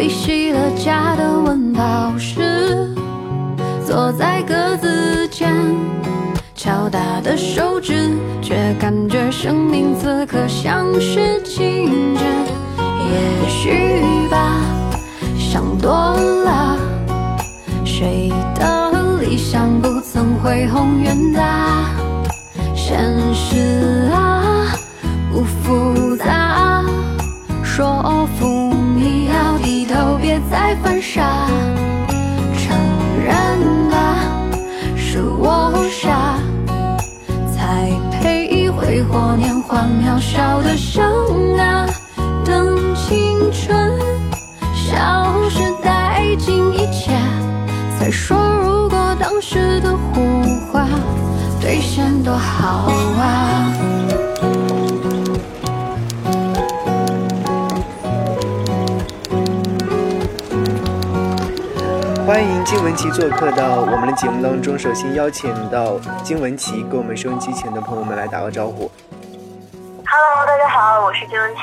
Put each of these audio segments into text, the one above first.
维系了家的温饱时，坐在格子间。敲打的手指，却感觉生命此刻像是静止。也许吧，想多了。谁的理想不曾恢宏远大？现实啊，不复别再犯傻。承认吧，是我傻。挥霍年华，渺小的生啊，等青春消失殆尽一切，再说如果当时的胡话兑现多好啊！欢迎金文琪做客到我们的节目当中。首先邀请到金文琪，跟我们收音机前的朋友们来打个招呼。Hello，大家好，我是金文琪。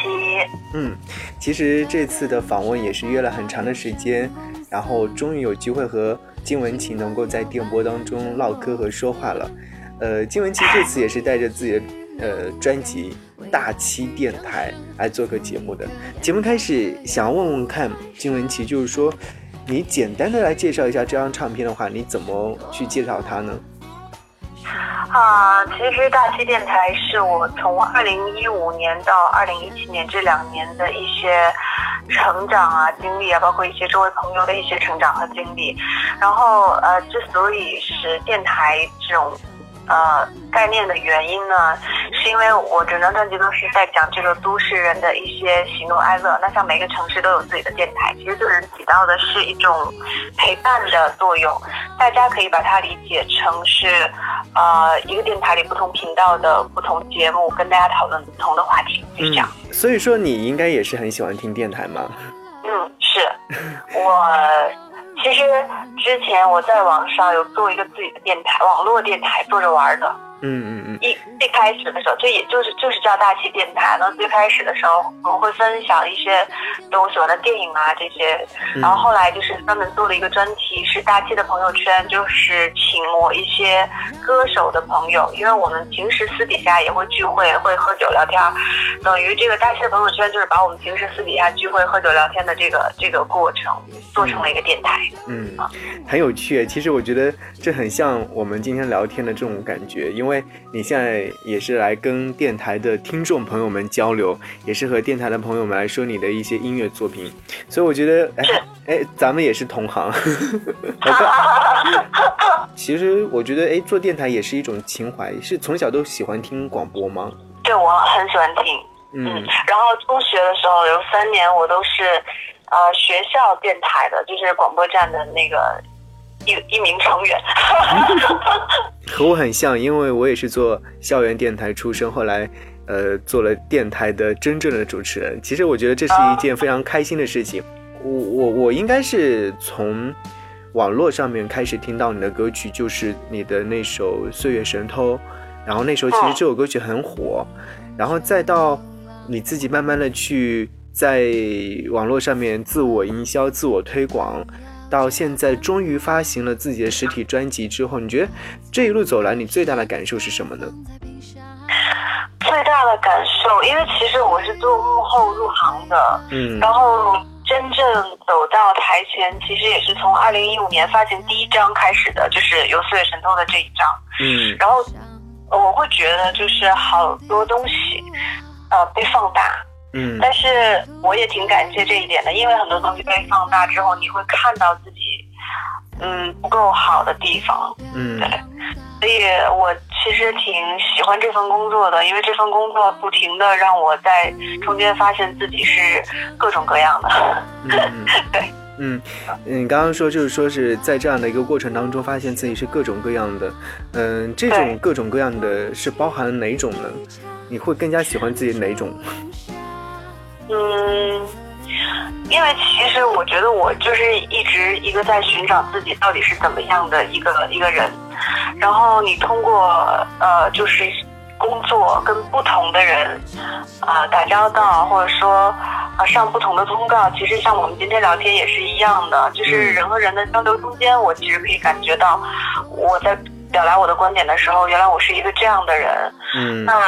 嗯，其实这次的访问也是约了很长的时间，然后终于有机会和金文琪能够在电波当中唠嗑和说话了。呃，金文琪这次也是带着自己的呃专辑《大七电台》来做个节目的。节目开始，想要问问看金文琪，就是说。你简单的来介绍一下这张唱片的话，你怎么去介绍它呢？啊，其实大溪电台是我从二零一五年到二零一七年这两年的一些成长啊经历啊，包括一些周围朋友的一些成长和经历。然后呃，之所以是电台这种。呃，概念的原因呢，是因为我整张专辑都是在讲这个都市人的一些喜怒哀乐。那像每个城市都有自己的电台，其实就是起到的是一种陪伴的作用。大家可以把它理解成是，呃，一个电台里不同频道的不同节目，跟大家讨论不同的话题，就这样。所以说，你应该也是很喜欢听电台吗？嗯，是我。其实之前我在网上有做一个自己的电台，网络电台做着玩的。嗯嗯嗯。一最开始的时候，这也就是就是叫大气电台。那最开始的时候，我们会分享一些我喜欢的电影啊这些。然后后来就是专门做了一个专题，是大气的朋友圈，就是请我一些歌手的朋友，因为我们平时私底下也会聚会，会喝酒聊天，等于这个大气的朋友圈就是把我们平时私底下聚会喝酒聊天的这个这个过程做成了一个电台。嗯，很有趣。其实我觉得这很像我们今天聊天的这种感觉，因为你现在也是来跟电台的听众朋友们交流，也是和电台的朋友们来说你的一些音乐作品，所以我觉得，哎 哎，咱们也是同行。其实我觉得，哎，做电台也是一种情怀，是从小都喜欢听广播吗？对，我很喜欢听。嗯，然后中学的时候有三年，我都是。呃，学校电台的，就是广播站的那个一一名成员，和我很像，因为我也是做校园电台出身，后来呃做了电台的真正的主持人。其实我觉得这是一件非常开心的事情。我我我应该是从网络上面开始听到你的歌曲，就是你的那首《岁月神偷》，然后那时候其实这首歌曲很火，然后再到你自己慢慢的去。在网络上面自我营销、自我推广，到现在终于发行了自己的实体专辑之后，你觉得这一路走来，你最大的感受是什么呢？最大的感受，因为其实我是做幕后入行的，嗯，然后真正走到台前，其实也是从二零一五年发行第一张开始的，就是有岁月神偷的这一张，嗯，然后我会觉得就是好多东西，呃，被放大。嗯，但是我也挺感谢这一点的，因为很多东西被放大之后，你会看到自己，嗯，不够好的地方。嗯，对，所以我其实挺喜欢这份工作的，因为这份工作不停的让我在中间发现自己是各种各样的。嗯，对。嗯，你刚刚说就是说是在这样的一个过程当中，发现自己是各种各样的，嗯，这种各种各样的是包含了哪种呢？你会更加喜欢自己哪种？嗯，因为其实我觉得我就是一直一个在寻找自己到底是怎么样的一个一个人，然后你通过呃就是工作跟不同的人啊打交道，或者说。啊，上不同的通告，其实像我们今天聊天也是一样的，就是人和人的交流中间，我其实可以感觉到，我在表达我的观点的时候，原来我是一个这样的人。嗯，那也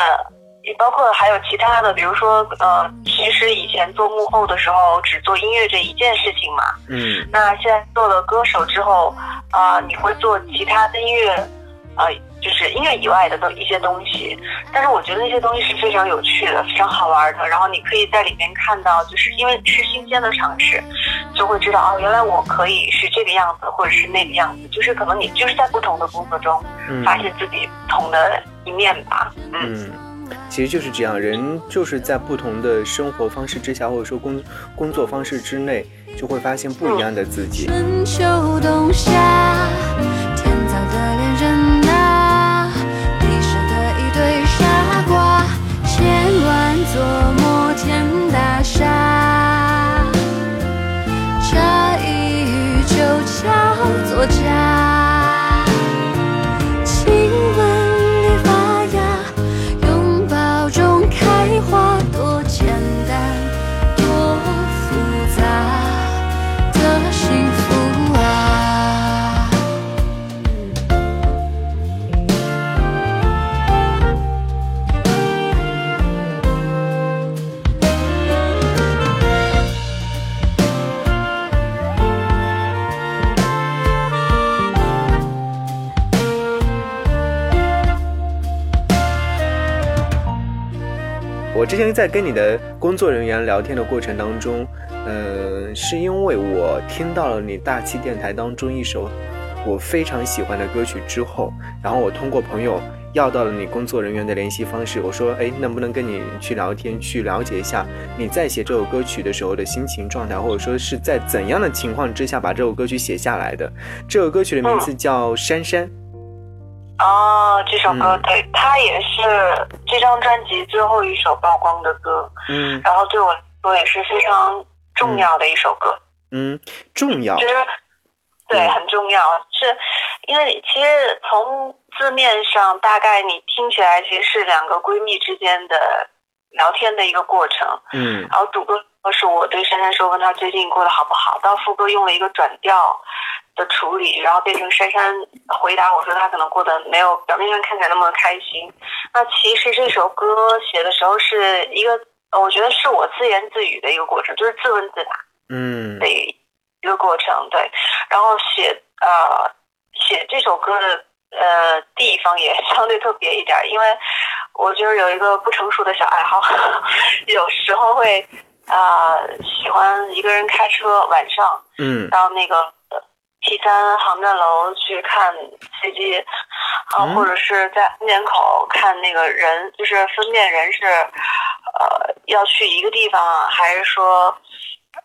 包括还有其他的，比如说，呃，其实以前做幕后的时候，只做音乐这一件事情嘛。嗯，那现在做了歌手之后，啊，你会做其他的音乐，呃。就是音乐以外的都一些东西，但是我觉得那些东西是非常有趣的，非常好玩的。然后你可以在里面看到，就是因为是新鲜的尝试，就会知道哦，原来我可以是这个样子，或者是那个样子。就是可能你就是在不同的工作中，发现自己不同的一面吧。嗯，其实就是这样，人就是在不同的生活方式之下，或者说工工作方式之内，就会发现不一样的自己。春秋冬夏，我之前在跟你的工作人员聊天的过程当中，嗯，是因为我听到了你大气电台当中一首我非常喜欢的歌曲之后，然后我通过朋友要到了你工作人员的联系方式，我说，哎，能不能跟你去聊天，去了解一下你在写这首歌曲的时候的心情状态，或者说是在怎样的情况之下把这首歌曲写下来的？这首歌曲的名字叫《珊珊》。哦，这首歌对，它也是这张专辑最后一首曝光的歌，嗯，然后对我来说也是非常重要的一首歌，嗯，重要，其实对很重要，是因为其实从字面上大概你听起来其实是两个闺蜜之间的聊天的一个过程，嗯，然后主歌是我对珊珊说问她最近过得好不好，到副歌用了一个转调。的处理，然后变成珊珊回答我说她可能过得没有表面上看起来那么开心。那其实这首歌写的时候是一个，我觉得是我自言自语的一个过程，就是自问自答，嗯，的一个过程。对，然后写呃写这首歌的呃地方也 相对特别一点，因为我就是有一个不成熟的小爱好，有时候会啊喜欢一个人开车晚上，嗯，到那个。T 三航站楼去看飞机，啊，或者是在安检口看那个人，就是分辨人是，呃，要去一个地方，还是说，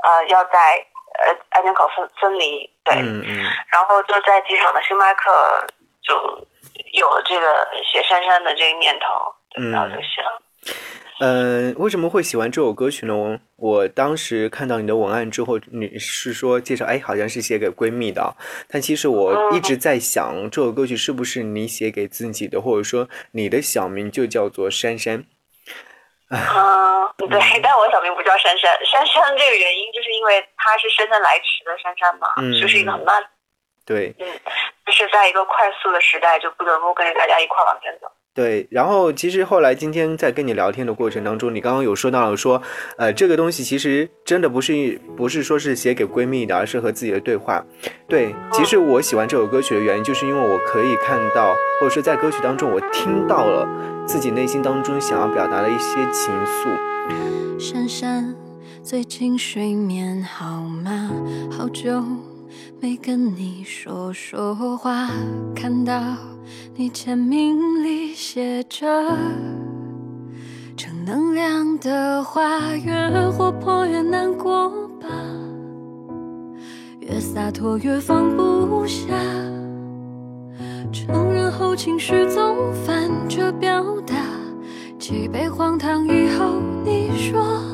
呃，要在呃安检口分分离？对，嗯嗯。然后就在机场的星巴克就有了这个写珊珊的这个念头，然后就写了。嗯，为什么会喜欢这首歌曲呢？我我当时看到你的文案之后，你是说介绍，哎，好像是写给闺蜜的，但其实我一直在想，这首歌曲是不是你写给自己的，或者说你的小名就叫做珊珊？嗯，对，但我小名不叫珊珊，珊珊这个原因就是因为它是姗姗来迟的珊珊嘛，就是一个很慢，对，嗯，就是在一个快速的时代，就不得不跟着大家一块往前走。对，然后其实后来今天在跟你聊天的过程当中，你刚刚有说到了说，呃，这个东西其实真的不是不是说是写给闺蜜的，而是和自己的对话。对，其实我喜欢这首歌曲的原因，就是因为我可以看到，或者说在歌曲当中我听到了自己内心当中想要表达的一些情愫。珊珊，最近睡眠好吗？好久没跟你说说话，看到。你签名里写着正能量的话，越活泼越难过吧。越洒脱越放不下，承认后情绪总反着表达，几杯荒唐以后，你说。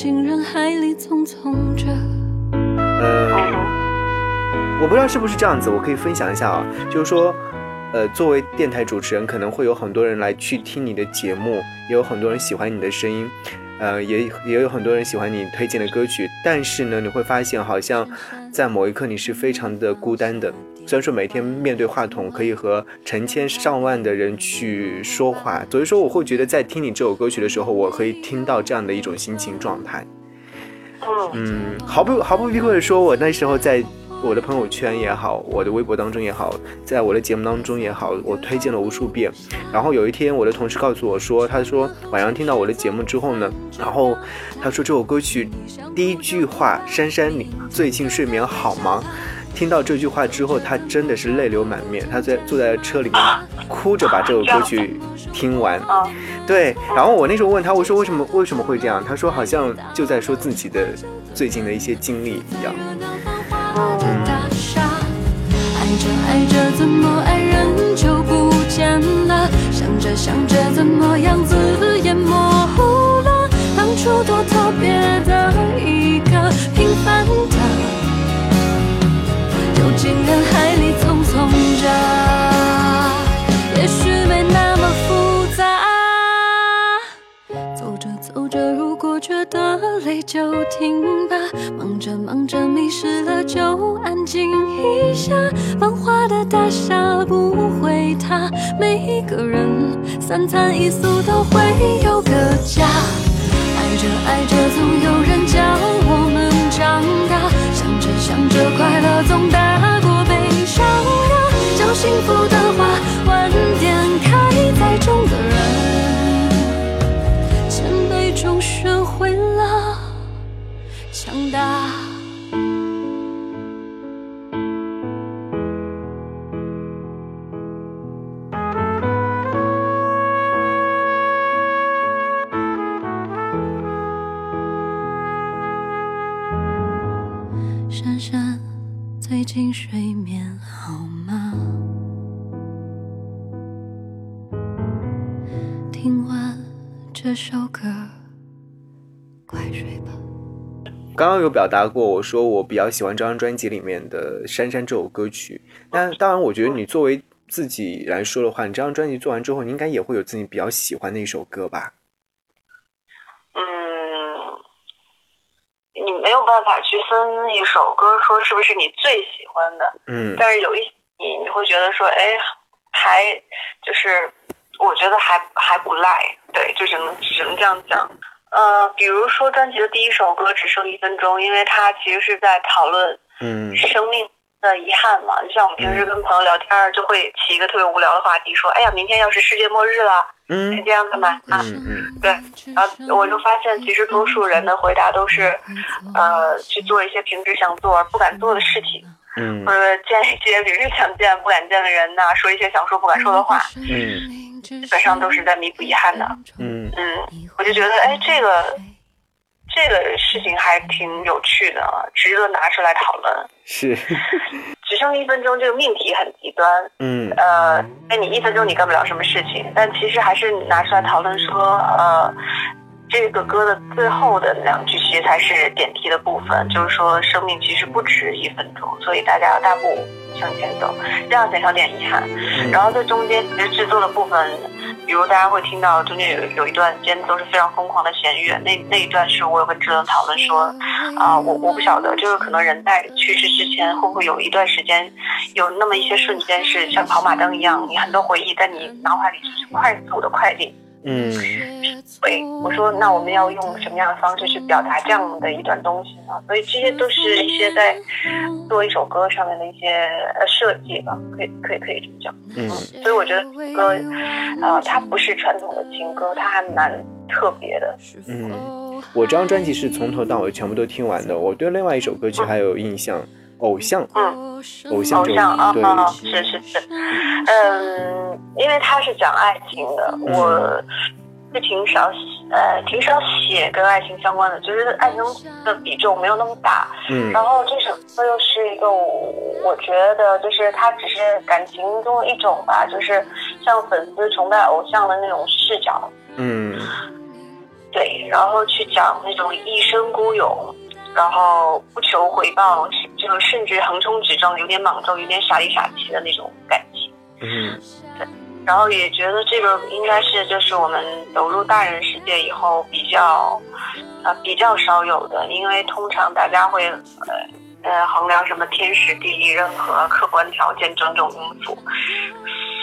进人海里匆匆着。呃，我不知道是不是这样子，我可以分享一下啊，就是说，呃，作为电台主持人，可能会有很多人来去听你的节目，也有很多人喜欢你的声音，呃，也也有很多人喜欢你推荐的歌曲，但是呢，你会发现好像在某一刻你是非常的孤单的。虽然说每天面对话筒可以和成千上万的人去说话，所以说我会觉得在听你这首歌曲的时候，我可以听到这样的一种心情状态。嗯，毫不毫不避讳的说，我那时候在我的朋友圈也好，我的微博当中也好，在我的节目当中也好，我推荐了无数遍。然后有一天，我的同事告诉我说，他说晚上听到我的节目之后呢，然后他说这首歌曲第一句话，珊珊你最近睡眠好吗？听到这句话之后，他真的是泪流满面。他在坐在车里面，哭着把这首歌曲听完。对，然后我那时候问他，我说为什么为什么会这样？他说好像就在说自己的最近的一些经历一样。爱着爱着怎么爱人就不见了？想着想着怎么样子也模糊了？当初多特别的一个平凡的。进人海里匆匆着，也许没那么复杂。走着走着，如果觉得累就停吧。忙着忙着迷失了就安静一下。繁华的大厦不会塌，每一个人三餐一宿都会有个家。爱着爱着，总有人教。的，快乐总大过悲伤呀。将幸福的花晚点开，栽种的人，谦卑中学会了强大。刚刚有表达过，我说我比较喜欢这张专辑里面的《珊珊》这首歌曲。那当然，我觉得你作为自己来说的话，你这张专辑做完之后，你应该也会有自己比较喜欢的一首歌吧？嗯你没有办法去分一首歌说是不是你最喜欢的，嗯，但是有一你你会觉得说，哎，还就是我觉得还还不赖，对，就只能只能这样讲。呃，比如说专辑的第一首歌只剩一分钟，因为它其实是在讨论，嗯，生命。的遗憾嘛，就像我们平时跟朋友聊天，就会起一个特别无聊的话题，说：“哎呀，明天要是世界末日了，嗯，这样干嘛啊？”嗯。对，然后我就发现，其实多数人的回答都是，呃，去做一些平时想做而不敢做的事情，嗯，或者见一些平时想见不敢见的人呐，说一些想说不敢说的话，嗯，基本上都是在弥补遗憾的，嗯。嗯，我就觉得，哎，这个。这个事情还挺有趣的，值得拿出来讨论。是，只剩一分钟，这个命题很极端。嗯，呃，那你一分钟你干不了什么事情，但其实还是拿出来讨论说，呃，这个歌的最后的两句其实才是点题的部分，就是说生命其实不止一分钟，所以大家要大步向前走，这样减少点遗憾。然后在中间其实制作的部分。比如大家会听到中间有有一段间都是非常疯狂的弦乐，那那一段是我有跟志伦讨论说，啊，我我不晓得，就是可能人在去世之前会不会有一段时间，有那么一些瞬间是像跑马灯一样，你很多回忆在你脑海里是快速的快进。嗯，对，我说那我们要用什么样的方式去表达这样的一段东西呢？所以这些都是一些在做一首歌上面的一些呃设计吧，可以可以可以这么讲。嗯，所以我觉得歌，呃，它不是传统的情歌，它还蛮特别的。嗯，我这张专辑是从头到尾全部都听完的。我对另外一首歌曲还有印象，《偶像》。嗯，偶像，偶像啊，是是是。嗯，因为它是讲爱情的，我。是挺少写，呃，挺少写跟爱情相关的，就是爱情的比重没有那么大。嗯。然后这首歌又是一个，我觉得就是它只是感情中的一种吧，就是像粉丝崇拜偶像的那种视角。嗯。对，然后去讲那种一生孤勇，然后不求回报，就甚至横冲直撞，有点莽撞，有点傻里傻气的那种感情。嗯。对。然后也觉得这个应该是就是我们走入大人世界以后比较，呃比较少有的，因为通常大家会呃呃衡量什么天时地利人和客观条件种种因素，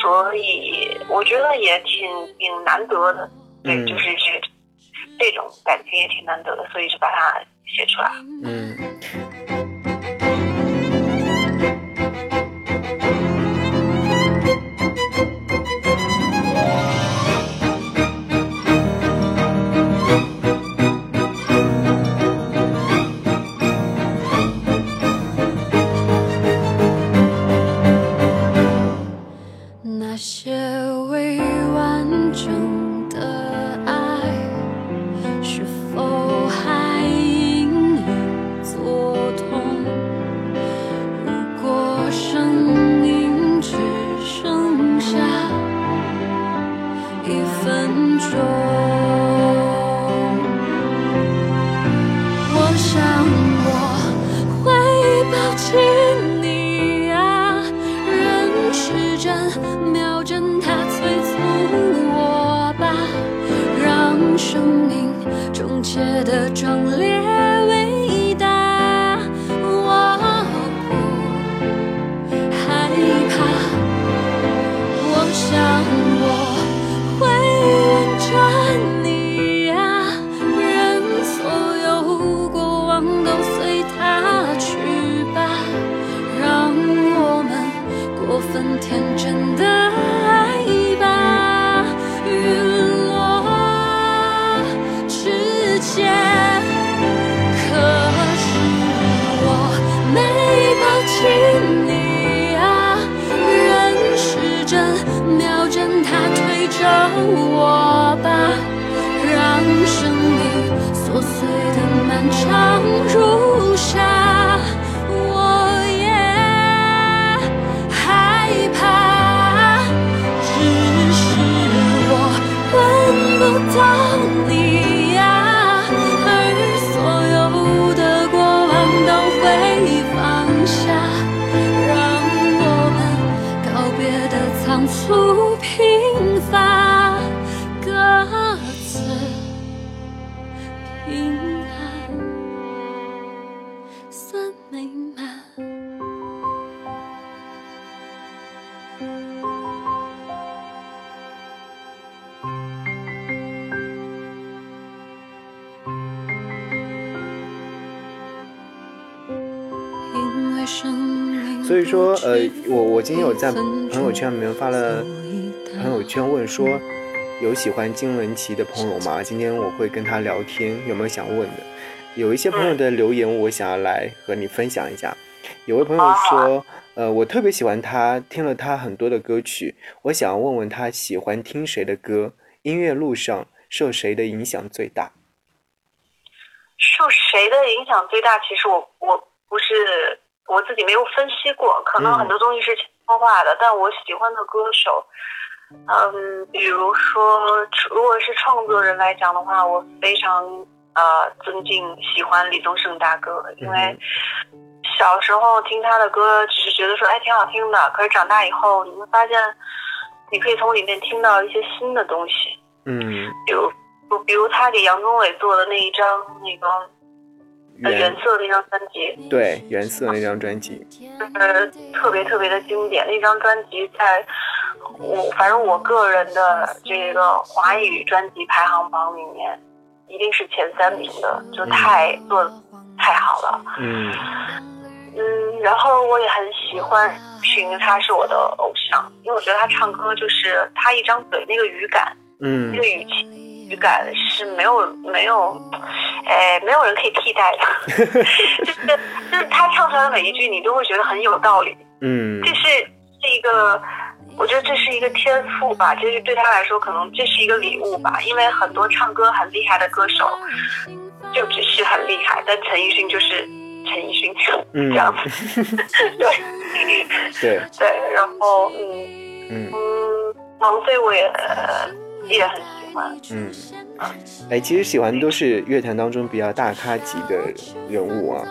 所以我觉得也挺挺难得的，对，就是这这种感情也挺难得的，所以就把它写出来。嗯。当初。以说，呃，我我今天有在朋友圈里面发了朋友圈问说，有喜欢金玟岐的朋友吗？今天我会跟他聊天，有没有想问的？有一些朋友的留言，我想要来和你分享一下。有位朋友说，呃，我特别喜欢他，听了他很多的歌曲，我想要问问他喜欢听谁的歌？音乐路上受谁的影响最大？受谁的影响最大？其实我我不是。我自己没有分析过，可能很多东西是潜移默化的。但我喜欢的歌手，嗯，比如说，如果是创作人来讲的话，我非常呃尊敬、喜欢李宗盛大哥，因为小时候听他的歌，只是觉得说哎挺好听的。可是长大以后，你会发现，你可以从里面听到一些新的东西。嗯，比如，比如他给杨宗纬做的那一张那个。原色那张专辑，对原色那张专辑，呃，特别特别的经典。那张专辑在我反正我个人的这个华语专辑排行榜里面，一定是前三名的，就太做的太好了。嗯。嗯，然后我也很喜欢寻，他是我的偶像，因为我觉得他唱歌就是他一张嘴那个语感，嗯。那个语气语感是没有没有，哎，没有人可以替代的，就是就是他唱出来的每一句，你都会觉得很有道理。嗯。这是是一个，我觉得这是一个天赋吧，就是对他来说可能这是一个礼物吧，因为很多唱歌很厉害的歌手就只是很厉害，但陈奕迅就是陈奕迅嗯这样子，对对。对，然后嗯嗯。嗯，王菲我也呃也很喜欢，嗯，哎，其实喜欢都是乐坛当中比较大咖级的人物啊。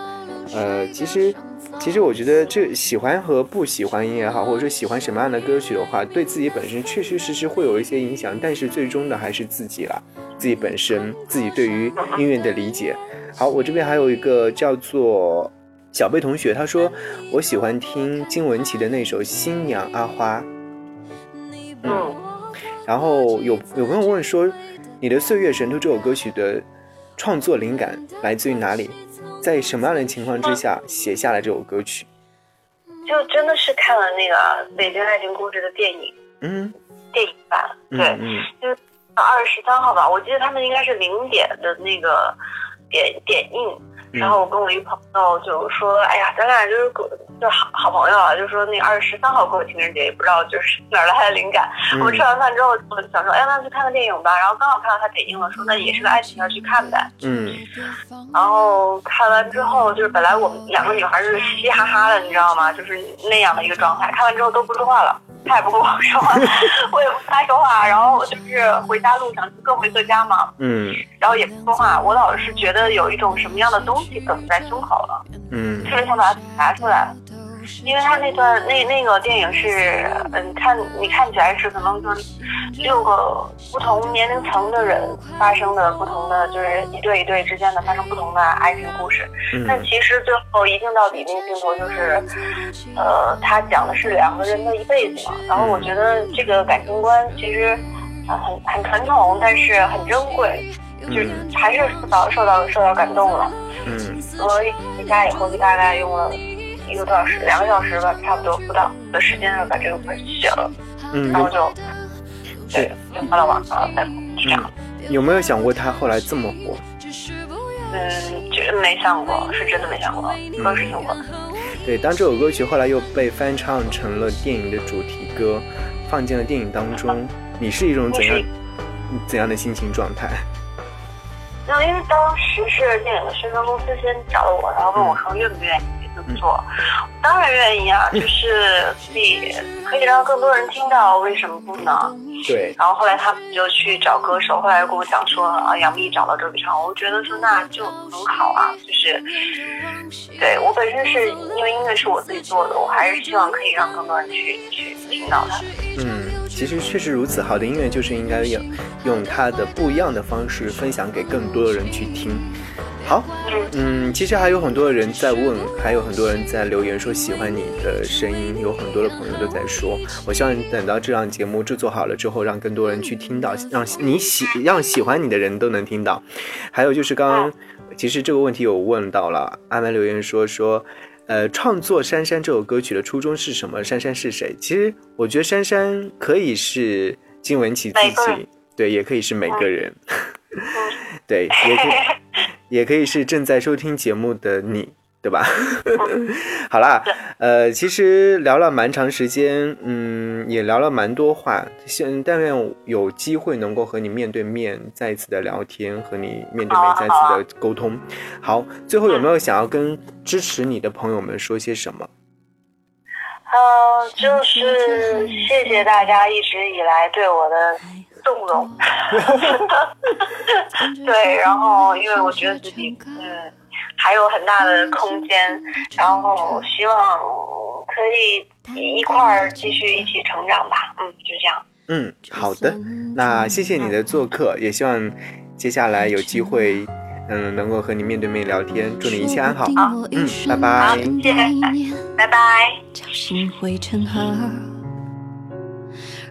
呃，其实其实我觉得这喜欢和不喜欢也好，或者说喜欢什么样的歌曲的话，对自己本身确确实实会有一些影响，但是最终的还是自己啦，自己本身自己对于音乐的理解。好，我这边还有一个叫做小贝同学，他说我喜欢听金玟岐的那首《新娘阿花》。嗯。然后有有朋友问说，你的《岁月神偷》这首歌曲的创作灵感来自于哪里？在什么样的情况之下写下了这首歌曲？就真的是看了那个《北京爱情故事》的电影。嗯，电影版，嗯对，嗯二十三号吧，我记得他们应该是零点的那个点点映，嗯然后我跟我一朋友就说，哎呀，咱俩就是个就好好朋友啊，就说那二十三号过情人节，也不知道就是哪儿来的灵感。嗯我们吃完饭之后我就想说，哎，那去看个电影吧。然后刚好看到他点映了，说那也是个爱情片去看呗。嗯然后看完之后，就是本来我们两个女孩就是嘻嘻哈哈的，你知道吗？就是那样的一个状态。看完之后都不说话了，他也不跟我说话，我也不跟他说话。然后就是回家路上就各回各家嘛，嗯然后也不说话。我老是觉得有一种什么样的东西梗在胸口了，嗯特别想把它拿出来。因为他那段那那个电影是，嗯，看你看起来是可能就是六个不同年龄层的人发生的不同的，就是一对一对之间的发生不同的爱情故事。但嗯其实最后一镜到底那个镜头就是，呃，他讲的是两个人的一辈子嘛。然后我觉得这个感情观其实啊很很传统，但是很珍贵，就是还是受到受到受到感动了。嗯我回家以后就大概用了一个多小时，两个小时吧，差不多不到的时间就把这个歌写了，嗯，然后就对对就发到网上了，再是这样。有没有想过他后来这么火？嗯，觉得没想过，是真的没想过，歌是挺火的。对，当这首歌曲后来又被翻唱成了电影的主题歌，放进了电影当中，你是一种怎样怎样的心情状态？那因为当时是电影的宣传公司先找了我，然后问我说愿不愿意这么做，当然愿意啊，就是可以可以让更多人听到，为什么不呢？对，然后后来他们就去找歌手，后来跟我讲说啊，杨幂找到周笔畅，我觉得说那就很好啊，就是对我本身是因为音乐是我自己做的，我还是希望可以让更多人去去听到它。嗯，其实确实如此，好的音乐就是应该用用它的不一样的方式分享给更多的人去听。好，嗯嗯，其实还有很多人在问，还有很多人在留言说喜欢你的声音，有很多的朋友都在说。我希望等到这档节目制作好了之后，让更多人去听到，让你喜让喜欢你的人都能听到。还有就是刚刚，其实这个问题有问到了，阿曼留言说说。呃，创作《珊珊》这首歌曲的初衷是什么？珊珊是谁？其实我觉得珊珊可以是金玟岐自己，对，也可以是每个人，对，也可以，也可以是正在收听节目的你，对吧？好啦，呃，其实聊了蛮长时间，嗯，也聊了蛮多话。现但愿有机会能够和你面对面再一次的聊天，和你面对面再次的沟通。好，最后有没有想要跟支持你的朋友们说些什么？呃，就是谢谢大家一直以来对我的纵容。对，然后因为我觉得自己嗯还有很大的空间，然后希望可以一块儿继续一起成长吧。嗯，就这样。嗯，好的，那谢谢你的做客，也希望接下来有机会，嗯，能够和你面对面聊天。祝你一切安好。嗯，拜拜。好，谢谢，拜拜。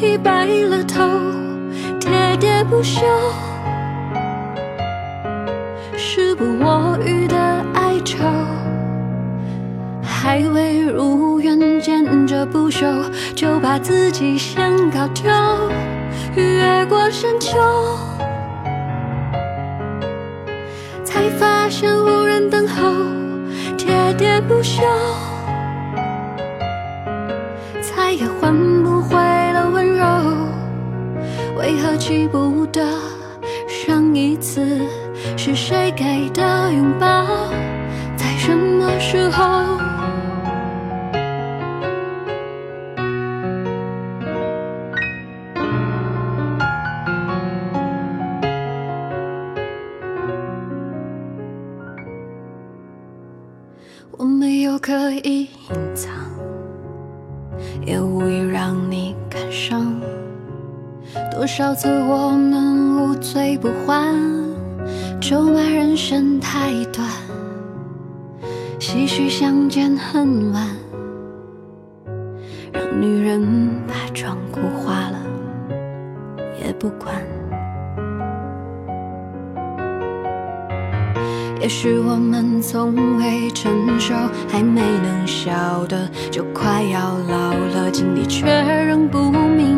已白了头，喋喋不休，时不我予的哀愁，还未如愿见着不朽，就把自己先搞丢。越过山丘，才发现无人等候，喋喋不休。为何记不得上一次是谁给的拥抱，在什么时候？自我们无醉不欢，咒骂人生太短，唏嘘相见恨晚，让女人把妆哭花了也不管。也许我们从未成熟，还没能晓得，就快要老了，经历却仍不明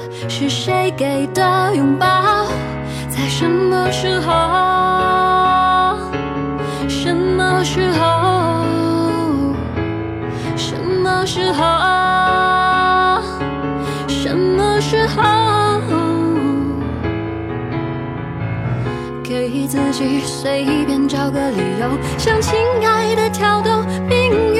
是谁给的拥抱？在什么时候？什么时候？什么时候？什么时候？给自己随便找个理由，向亲爱的挑逗，命